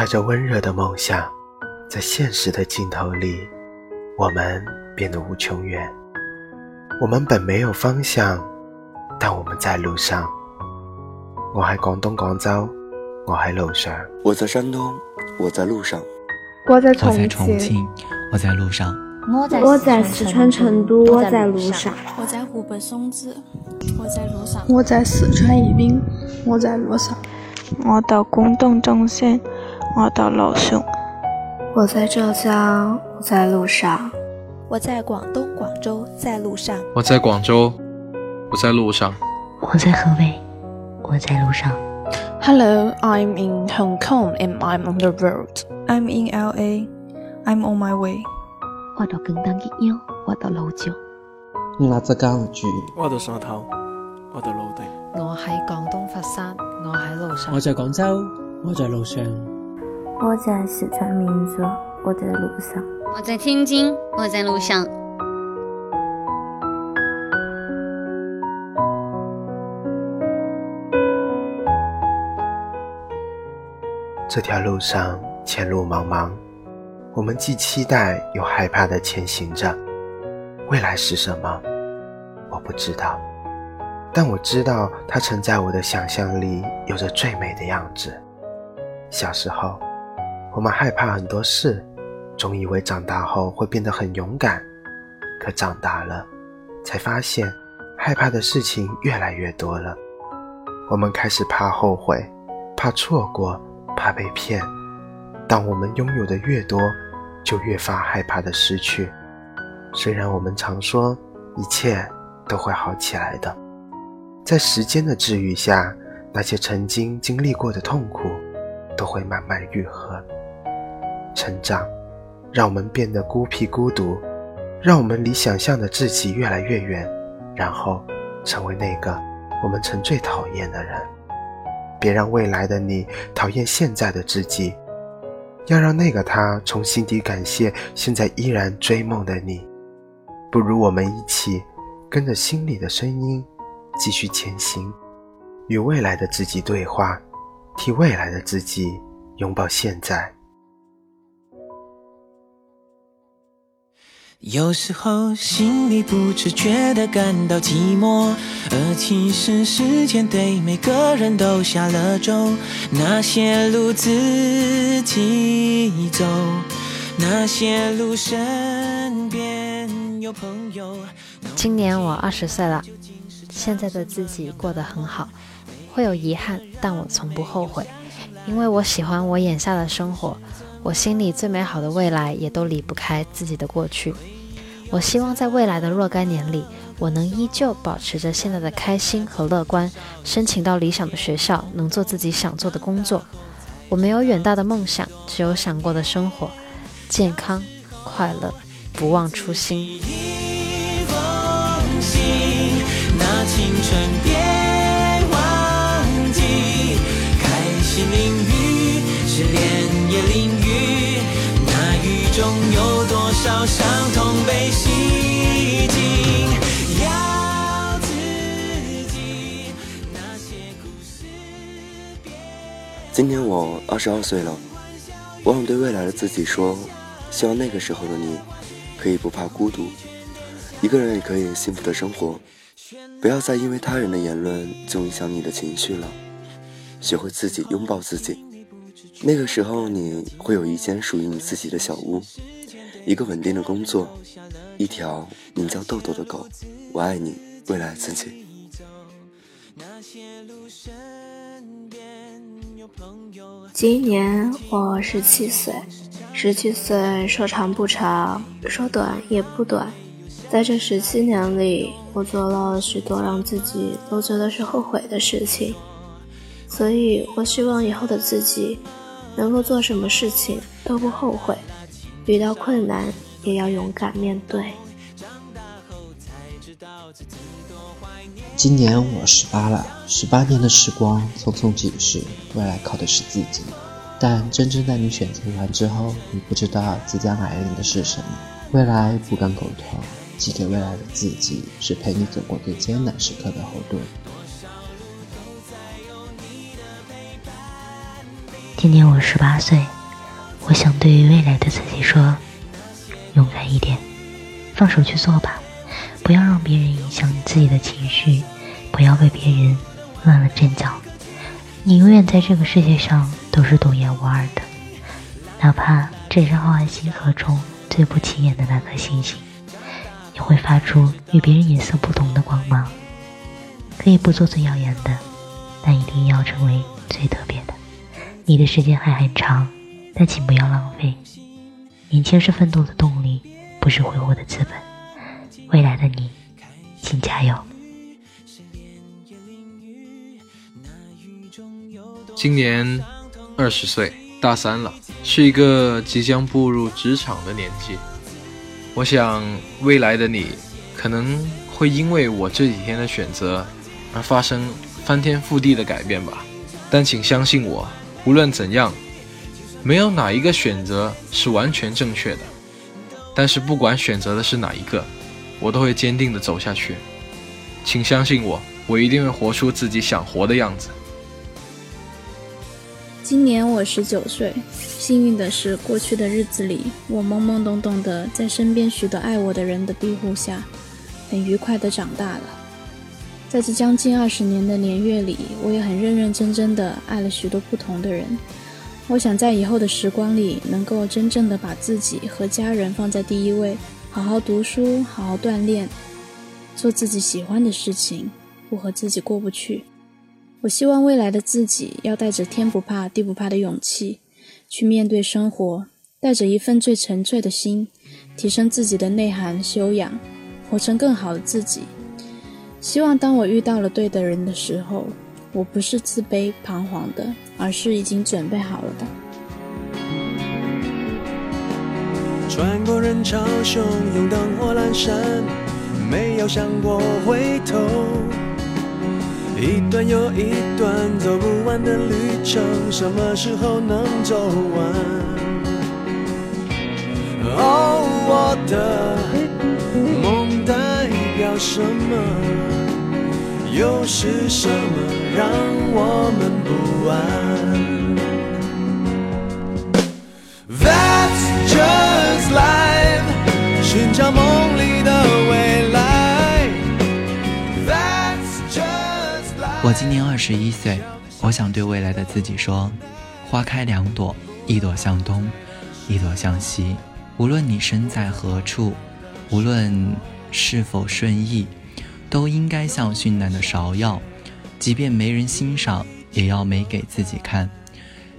揣着温热的梦想，在现实的尽头里，我们变得无穷远。我们本没有方向，但我们在路上。我喺广东广州，我喺路上。我在山东，我在路上。我在重庆，我在路上。我在我在四川成都，我在路上。我在湖北松滋，我在路上。我在四川宜宾，我在路上。我到广东中山，我到路上。我在浙江，我在路上。我在广东广州，在路上。我在广州，我在路上。我在河北。我在路上。Hello, I'm in Hong Kong and I'm on the road. I'm in LA. I'm on my way. 我到更大嘅腰，我到路上。我浙江住，我到汕頭，我到老地。我喺廣東佛山，我喺路上。我在廣州，我在路上。我在四川民族，我在路上。我在天津，我在路上。这条路上前路茫茫，我们既期待又害怕的前行着。未来是什么？我不知道，但我知道它曾在我的想象里有着最美的样子。小时候，我们害怕很多事，总以为长大后会变得很勇敢。可长大了，才发现害怕的事情越来越多了。我们开始怕后悔，怕错过。怕被骗，当我们拥有的越多，就越发害怕的失去。虽然我们常说一切都会好起来的，在时间的治愈下，那些曾经经历过的痛苦都会慢慢愈合。成长让我们变得孤僻孤独，让我们离想象的自己越来越远，然后成为那个我们曾最讨厌的人。别让未来的你讨厌现在的自己，要让那个他从心底感谢现在依然追梦的你。不如我们一起跟着心里的声音继续前行，与未来的自己对话，替未来的自己拥抱现在。有时候心里不自觉的感到寂寞，而其实时间对每个人都下了咒。那些路自己走，那些路身边有朋友。今年我二十岁了，现在的自己过得很好，会有遗憾，但我从不后悔，因为我喜欢我眼下的生活。我心里最美好的未来，也都离不开自己的过去。我希望在未来的若干年里，我能依旧保持着现在的开心和乐观，申请到理想的学校，能做自己想做的工作。我没有远大的梦想，只有想过的生活，健康、快乐，不忘初心。那青春别忘记，开心淋雨，失恋也淋伤痛被洗净？要自己那些故事。今天我二十二岁了，我想对未来的自己说，希望那个时候的你，可以不怕孤独，一个人也可以幸福的生活。不要再因为他人的言论就影响你的情绪了，学会自己拥抱自己。那个时候，你会有一间属于你自己的小屋，一个稳定的工作，一条名叫豆豆的狗。我爱你，未来自己。今年我十七岁，十七岁说长不长，说短也不短。在这十七年里，我做了许多让自己都觉得是后悔的事情，所以我希望以后的自己能够做什么事情都不后悔，遇到困难也要勇敢面对。今年我十八了，十八年的时光匆匆即逝，未来靠的是自己。但真正在你选择完之后，你不知道即将来临的是什么。未来不敢苟同。寄给未来的自己，是陪你走过最艰难时刻的后盾。今年我十八岁，我想对于未来的自己说：勇敢一点，放手去做吧，不要让别人影响你自己的情绪，不要为别人乱了阵脚。你永远在这个世界上都是独一无二的，哪怕只是浩瀚星河中最不起眼的那颗星星，也会发出与别人颜色不同的光芒。可以不做最耀眼的，但一定要成为最特别的。你的时间还很长，但请不要浪费。年轻是奋斗的动力，不是挥霍的资本。未来的你，请加油！今年二十岁，大三了，是一个即将步入职场的年纪。我想，未来的你可能会因为我这几天的选择而发生翻天覆地的改变吧。但请相信我。无论怎样，没有哪一个选择是完全正确的。但是不管选择的是哪一个，我都会坚定的走下去。请相信我，我一定会活出自己想活的样子。今年我十九岁，幸运的是，过去的日子里，我懵懵懂懂的在身边许多爱我的人的庇护下，很愉快的长大了。在这将近二十年的年月里，我也很认认真真的爱了许多不同的人。我想在以后的时光里，能够真正的把自己和家人放在第一位，好好读书，好好锻炼，做自己喜欢的事情，不和自己过不去。我希望未来的自己要带着天不怕地不怕的勇气，去面对生活，带着一份最纯粹的心，提升自己的内涵修养，活成更好的自己。希望当我遇到了对的人的时候，我不是自卑彷徨的，而是已经准备好了的。穿过人潮汹涌，灯火阑珊，没有想过回头。一段又一段走不完的旅程，什么时候能走完？哦，我的梦代表什么？又是什么让我们不安？That's just life，寻找梦里的未来。That's just life。我今年二十一岁，我想对未来的自己说：花开两朵，一朵向东，一朵向西。无论你身在何处，无论是否顺意。都应该像绚烂的芍药，即便没人欣赏，也要美给自己看。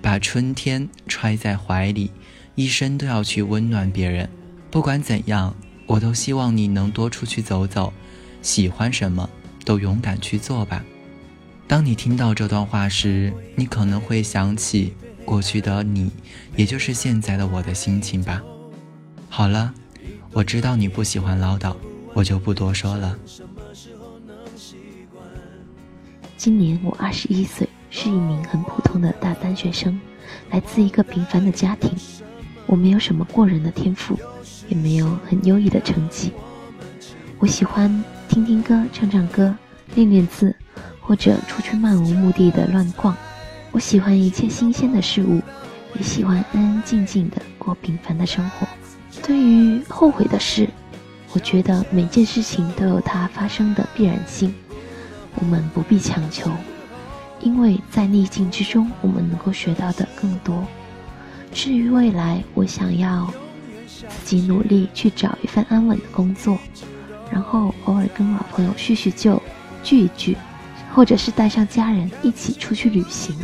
把春天揣在怀里，一生都要去温暖别人。不管怎样，我都希望你能多出去走走，喜欢什么都勇敢去做吧。当你听到这段话时，你可能会想起过去的你，也就是现在的我的心情吧。好了，我知道你不喜欢唠叨，我就不多说了。今年我二十一岁，是一名很普通的大三学生，来自一个平凡的家庭。我没有什么过人的天赋，也没有很优异的成绩。我喜欢听听歌、唱唱歌、练练字，或者出去漫无目的的乱逛。我喜欢一切新鲜的事物，也喜欢安安静静的过平凡的生活。对于后悔的事，我觉得每件事情都有它发生的必然性。我们不必强求，因为在逆境之中，我们能够学到的更多。至于未来，我想要自己努力去找一份安稳的工作，然后偶尔跟老朋友叙叙旧、聚一聚，或者是带上家人一起出去旅行。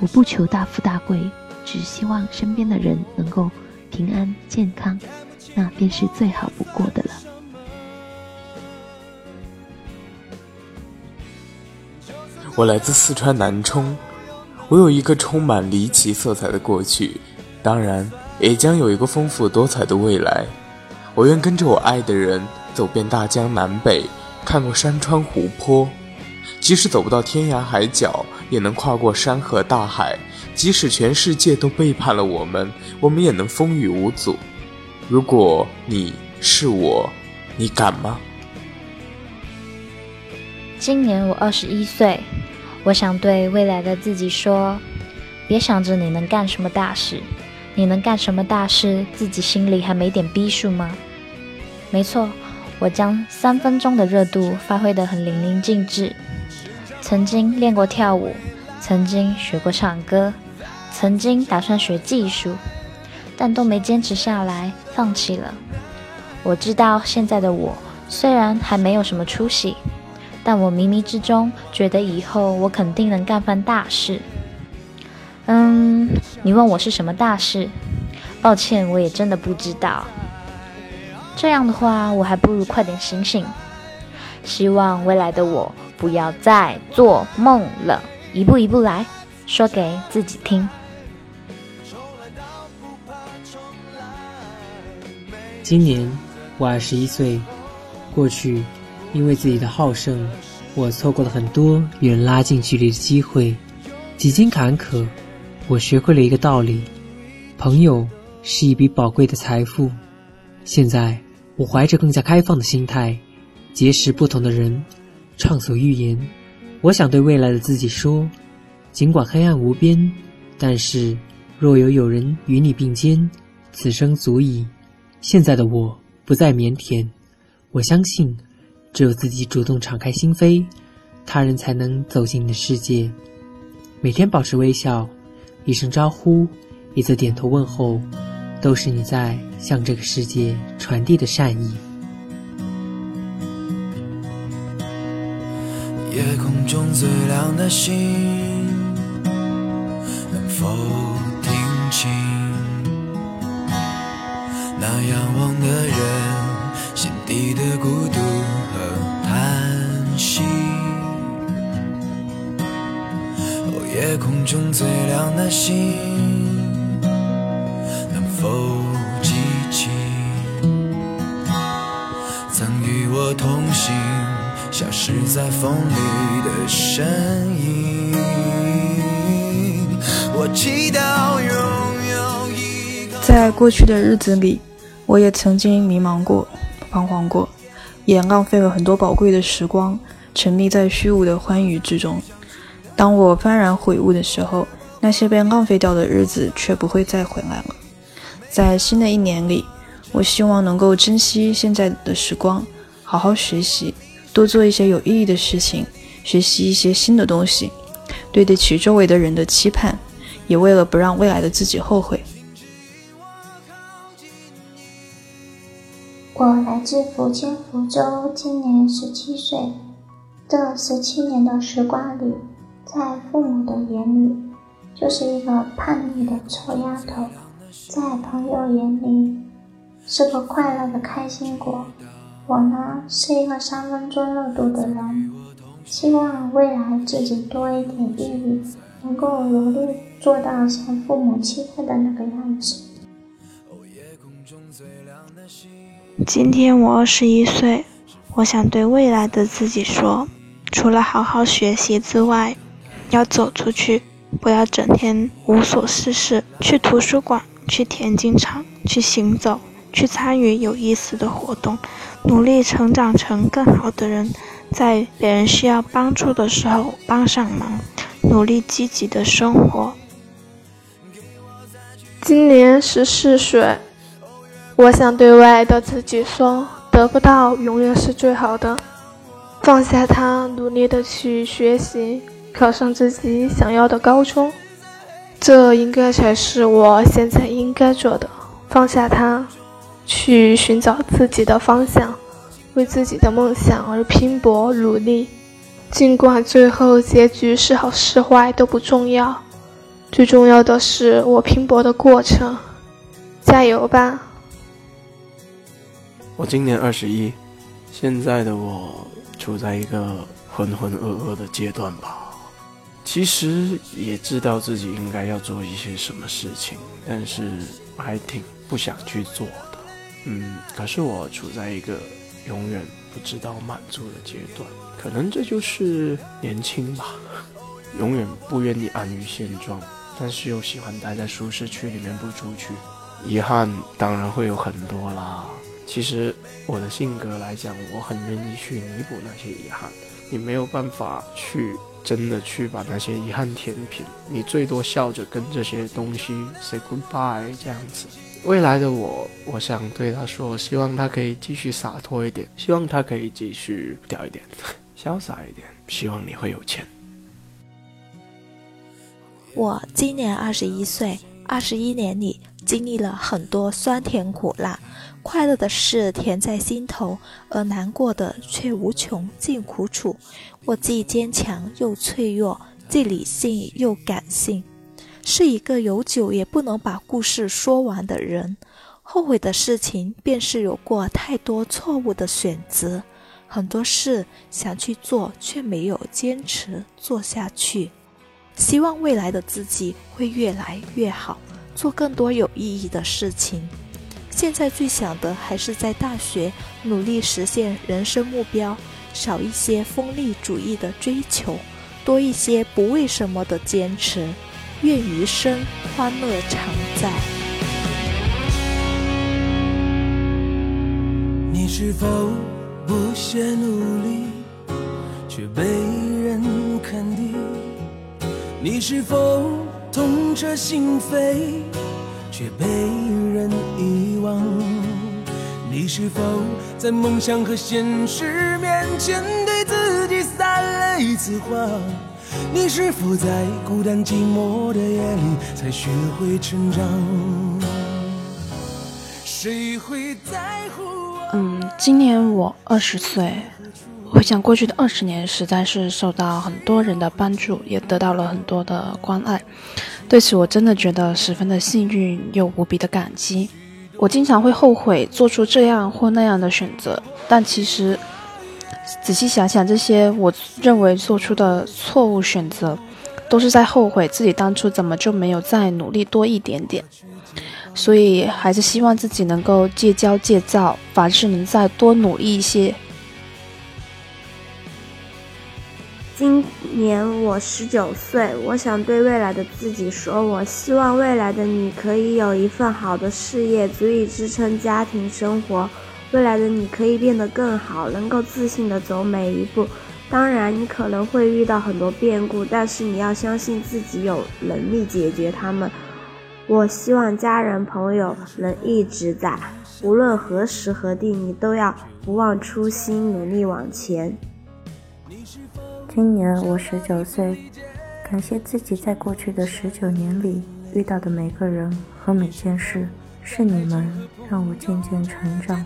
我不求大富大贵，只希望身边的人能够平安健康，那便是最好不过的了。我来自四川南充，我有一个充满离奇色彩的过去，当然也将有一个丰富多彩的未来。我愿跟着我爱的人走遍大江南北，看过山川湖泊，即使走不到天涯海角，也能跨过山河大海。即使全世界都背叛了我们，我们也能风雨无阻。如果你是我，你敢吗？今年我二十一岁，我想对未来的自己说：别想着你能干什么大事，你能干什么大事，自己心里还没点逼数吗？没错，我将三分钟的热度发挥得很淋漓尽致。曾经练过跳舞，曾经学过唱歌，曾经打算学技术，但都没坚持下来，放弃了。我知道现在的我虽然还没有什么出息，但我冥冥之中觉得以后我肯定能干番大事。嗯，你问我是什么大事？抱歉，我也真的不知道。这样的话，我还不如快点醒醒。希望未来的我不要再做梦了，一步一步来，说给自己听。今年我二十一岁，过去因为自己的好胜，我错过了很多与人拉近距离的机会。几经坎坷，我学会了一个道理：朋友是一笔宝贵的财富。现在。我怀着更加开放的心态，结识不同的人，畅所欲言。我想对未来的自己说：尽管黑暗无边，但是若有有人与你并肩，此生足矣。现在的我不再腼腆，我相信，只有自己主动敞开心扉，他人才能走进你的世界。每天保持微笑，一声招呼，一次点头问候。都是你在向这个世界传递的善意。夜空中最亮的星，能否听清那仰望的人心底的孤独夜空中最亮的星。能否记起曾与我同行、消失在风里的身影。我祈祷拥有一个。在过去的日子里，我也曾经迷茫过、彷徨过，也浪费了很多宝贵的时光，沉迷在虚无的欢愉之中。当我幡然悔悟的时候，那些被浪费掉的日子却不会再回来了。在新的一年里，我希望能够珍惜现在的时光，好好学习，多做一些有意义的事情，学习一些新的东西，对得起周围的人的期盼，也为了不让未来的自己后悔。我来自福建福州，今年十七岁。这十七年的时光里，在父母的眼里，就是一个叛逆的臭丫头。在朋友眼里是个快乐的开心果，我呢是一个三分钟热度的人。希望未来自己多一点意义，能够努力做到像父母期待的那个样子。今天我二十一岁，我想对未来的自己说：除了好好学习之外，要走出去，不要整天无所事事，去图书馆。去田径场，去行走，去参与有意思的活动，努力成长成更好的人，在别人需要帮助的时候帮上忙，努力积极的生活。今年十四岁，我想对未来的自己说：得不到永远是最好的，放下它，努力的去学习，考上自己想要的高中。这应该才是我现在应该做的，放下它，去寻找自己的方向，为自己的梦想而拼搏努力。尽管最后结局是好是坏都不重要，最重要的是我拼搏的过程。加油吧！我今年二十一，现在的我处在一个浑浑噩噩的阶段吧。其实也知道自己应该要做一些什么事情，但是还挺不想去做的。嗯，可是我处在一个永远不知道满足的阶段，可能这就是年轻吧。永远不愿意安于现状，但是又喜欢待在舒适区里面不出去。遗憾当然会有很多啦。其实我的性格来讲，我很愿意去弥补那些遗憾。你没有办法去。真的去把那些遗憾填平，你最多笑着跟这些东西 say goodbye 这样子。未来的我，我想对他说，希望他可以继续洒脱一点，希望他可以继续掉一点，潇洒一点，希望你会有钱。我今年二十一岁，二十一年里经历了很多酸甜苦辣，快乐的事甜在心头，而难过的却无穷尽苦楚。我既坚强又脆弱，既理性又感性。是一个有酒也不能把故事说完的人，后悔的事情便是有过太多错误的选择，很多事想去做却没有坚持做下去。希望未来的自己会越来越好，做更多有意义的事情。现在最想的还是在大学努力实现人生目标，少一些功利主义的追求，多一些不为什么的坚持。愿余生欢乐常在。你是否不懈努力，却被人肯定？你是否痛彻心扉，却被人遗忘？你是否在梦想和现实面前，对自己撒了一次谎？你是否在孤单寂寞的夜里才学会成长？谁会在乎？嗯，今年我二十岁，回想过去的二十年，实在是受到很多人的帮助，也得到了很多的关爱。对此，我真的觉得十分的幸运又无比的感激。我经常会后悔做出这样或那样的选择，但其实。仔细想想，这些我认为做出的错误选择，都是在后悔自己当初怎么就没有再努力多一点点。所以，还是希望自己能够戒骄戒躁，凡事能再多努力一些。今年我十九岁，我想对未来的自己说：我希望未来的你可以有一份好的事业，足以支撑家庭生活。未来的你可以变得更好，能够自信的走每一步。当然，你可能会遇到很多变故，但是你要相信自己有能力解决它们。我希望家人朋友能一直在，无论何时何地，你都要不忘初心，努力往前。今年我十九岁，感谢自己在过去的十九年里遇到的每个人和每件事，是你们让我渐渐成长。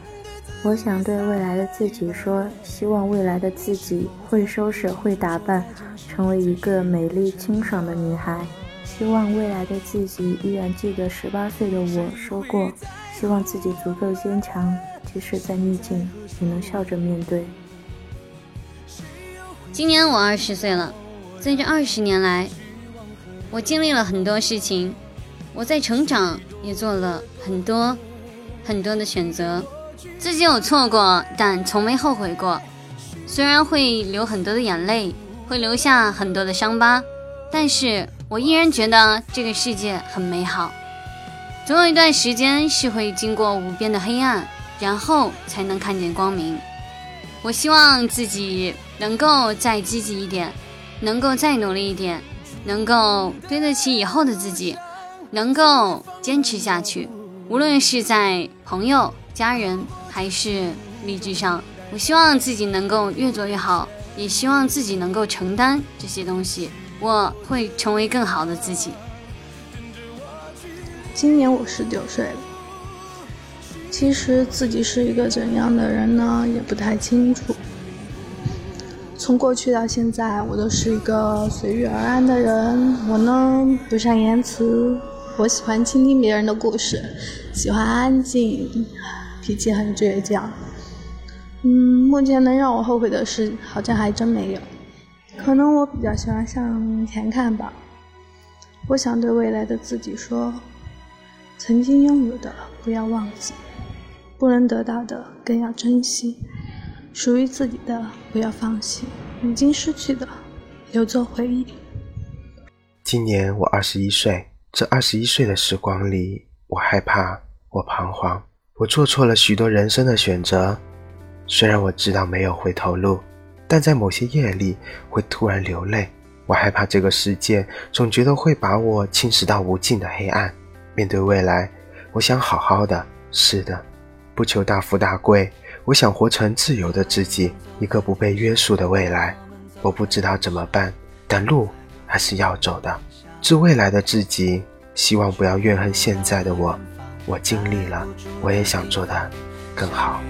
我想对未来的自己说：希望未来的自己会收拾、会打扮，成为一个美丽清爽的女孩。希望未来的自己依然记得十八岁的我说过：希望自己足够坚强，即使在逆境，也能笑着面对。今年我二十岁了，在这二十年来，我经历了很多事情，我在成长，也做了很多很多的选择。自己有错过，但从没后悔过。虽然会流很多的眼泪，会留下很多的伤疤，但是我依然觉得这个世界很美好。总有一段时间是会经过无边的黑暗，然后才能看见光明。我希望自己能够再积极一点，能够再努力一点，能够对得起以后的自己，能够坚持下去。无论是在朋友。家人还是励志上，我希望自己能够越做越好，也希望自己能够承担这些东西，我会成为更好的自己。今年我十九岁了，其实自己是一个怎样的人呢，也不太清楚。从过去到现在，我都是一个随遇而安的人。我呢，不善言辞，我喜欢倾听别人的故事，喜欢安静。脾气很倔强，嗯，目前能让我后悔的事好像还真没有。可能我比较喜欢向前看吧。我想对未来的自己说：曾经拥有的不要忘记，不能得到的更要珍惜，属于自己的不要放弃，已经失去的留作回忆。今年我二十一岁，这二十一岁的时光里，我害怕，我彷徨。我做错了许多人生的选择，虽然我知道没有回头路，但在某些夜里会突然流泪，我害怕这个世界总觉得会把我侵蚀到无尽的黑暗。面对未来，我想好好的。是的，不求大富大贵，我想活成自由的自己，一个不被约束的未来。我不知道怎么办，但路还是要走的。致未来的自己，希望不要怨恨现在的我。我尽力了，我也想做的更好。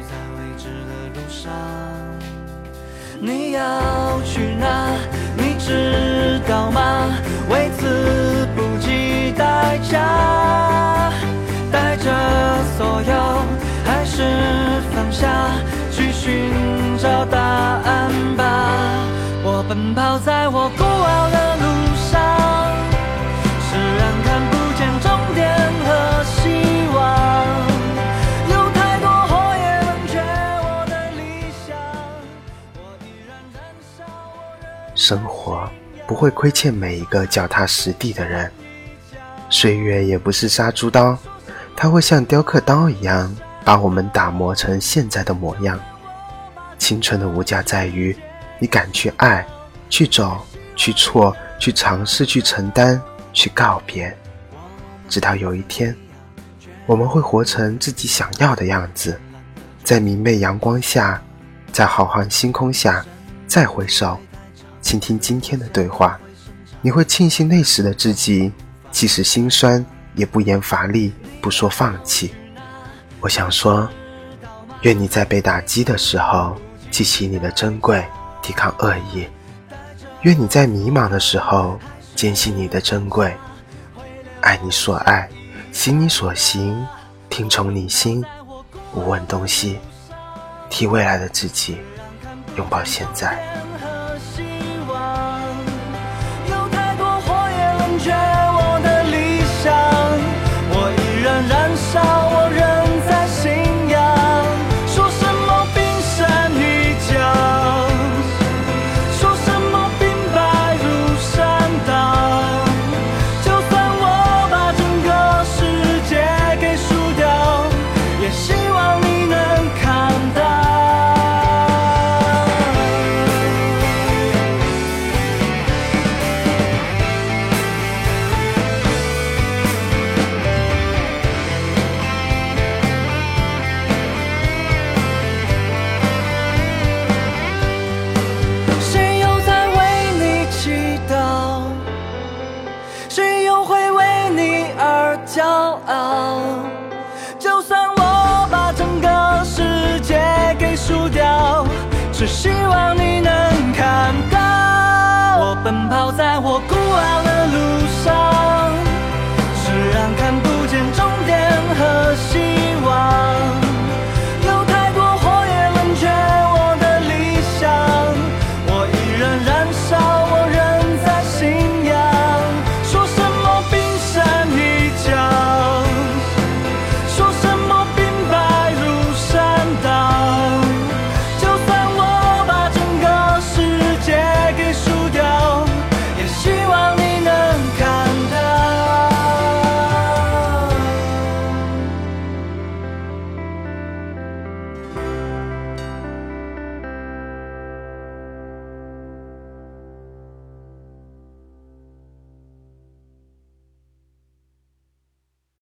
你要去哪？你知道吗？为此不计代价，带着所有，是放下，去寻找答案吧。我奔跑在我孤傲的路上，释然看不见终点和希望。有太多火焰冷却我的理想。我依然燃烧我的生活不会亏欠每一个脚踏实地的人，岁月也不是杀猪刀，它会像雕刻刀一样把我们打磨成现在的模样。青春的无价在于，你敢去爱，去走，去错，去尝试，去承担，去告别，直到有一天，我们会活成自己想要的样子，在明媚阳光下，在浩瀚星空下，再回首。倾听今天的对话，你会庆幸那时的自己，即使心酸，也不言乏力，不说放弃。我想说，愿你在被打击的时候，记起你的珍贵，抵抗恶意；愿你在迷茫的时候，坚信你的珍贵。爱你所爱，行你所行，听从你心，无问东西，替未来的自己拥抱现在。